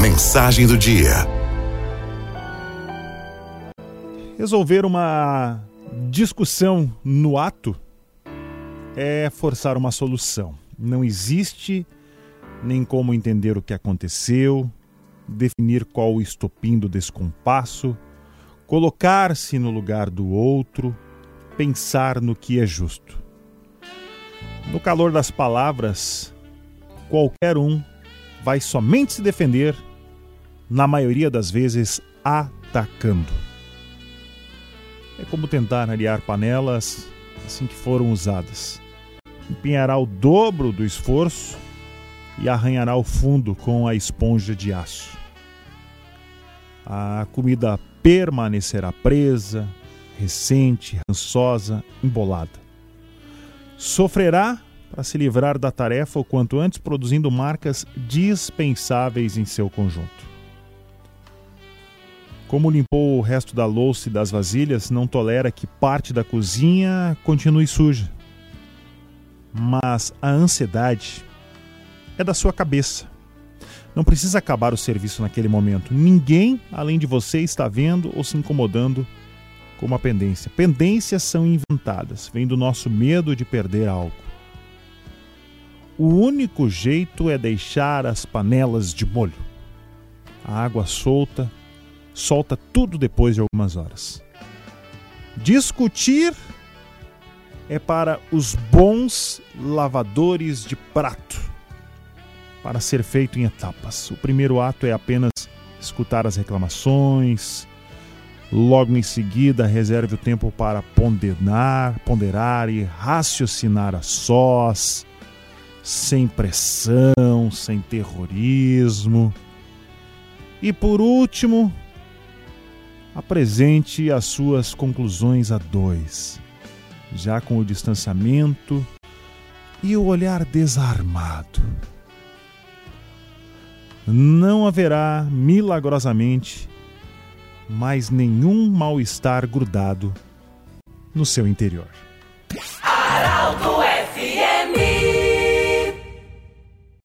Mensagem do dia. Resolver uma discussão no ato é forçar uma solução. Não existe nem como entender o que aconteceu, definir qual o estopim do descompasso, colocar-se no lugar do outro, pensar no que é justo. No calor das palavras, qualquer um vai somente se defender, na maioria das vezes atacando. É como tentar aliar panelas assim que foram usadas. Empenhará o dobro do esforço e arranhará o fundo com a esponja de aço. A comida permanecerá presa, recente, rançosa, embolada. Sofrerá para se livrar da tarefa o quanto antes, produzindo marcas dispensáveis em seu conjunto. Como limpou o resto da louça e das vasilhas, não tolera que parte da cozinha continue suja. Mas a ansiedade é da sua cabeça. Não precisa acabar o serviço naquele momento. Ninguém, além de você, está vendo ou se incomodando com uma pendência. Pendências são inventadas, vem do nosso medo de perder algo. O único jeito é deixar as panelas de molho. A água solta solta tudo depois de algumas horas. Discutir é para os bons lavadores de prato, para ser feito em etapas. O primeiro ato é apenas escutar as reclamações, logo em seguida reserve o tempo para ponderar, ponderar e raciocinar a sós, sem pressão, sem terrorismo. E por último, apresente as suas conclusões a dois, já com o distanciamento e o olhar desarmado. Não haverá milagrosamente mais nenhum mal-estar grudado no seu interior.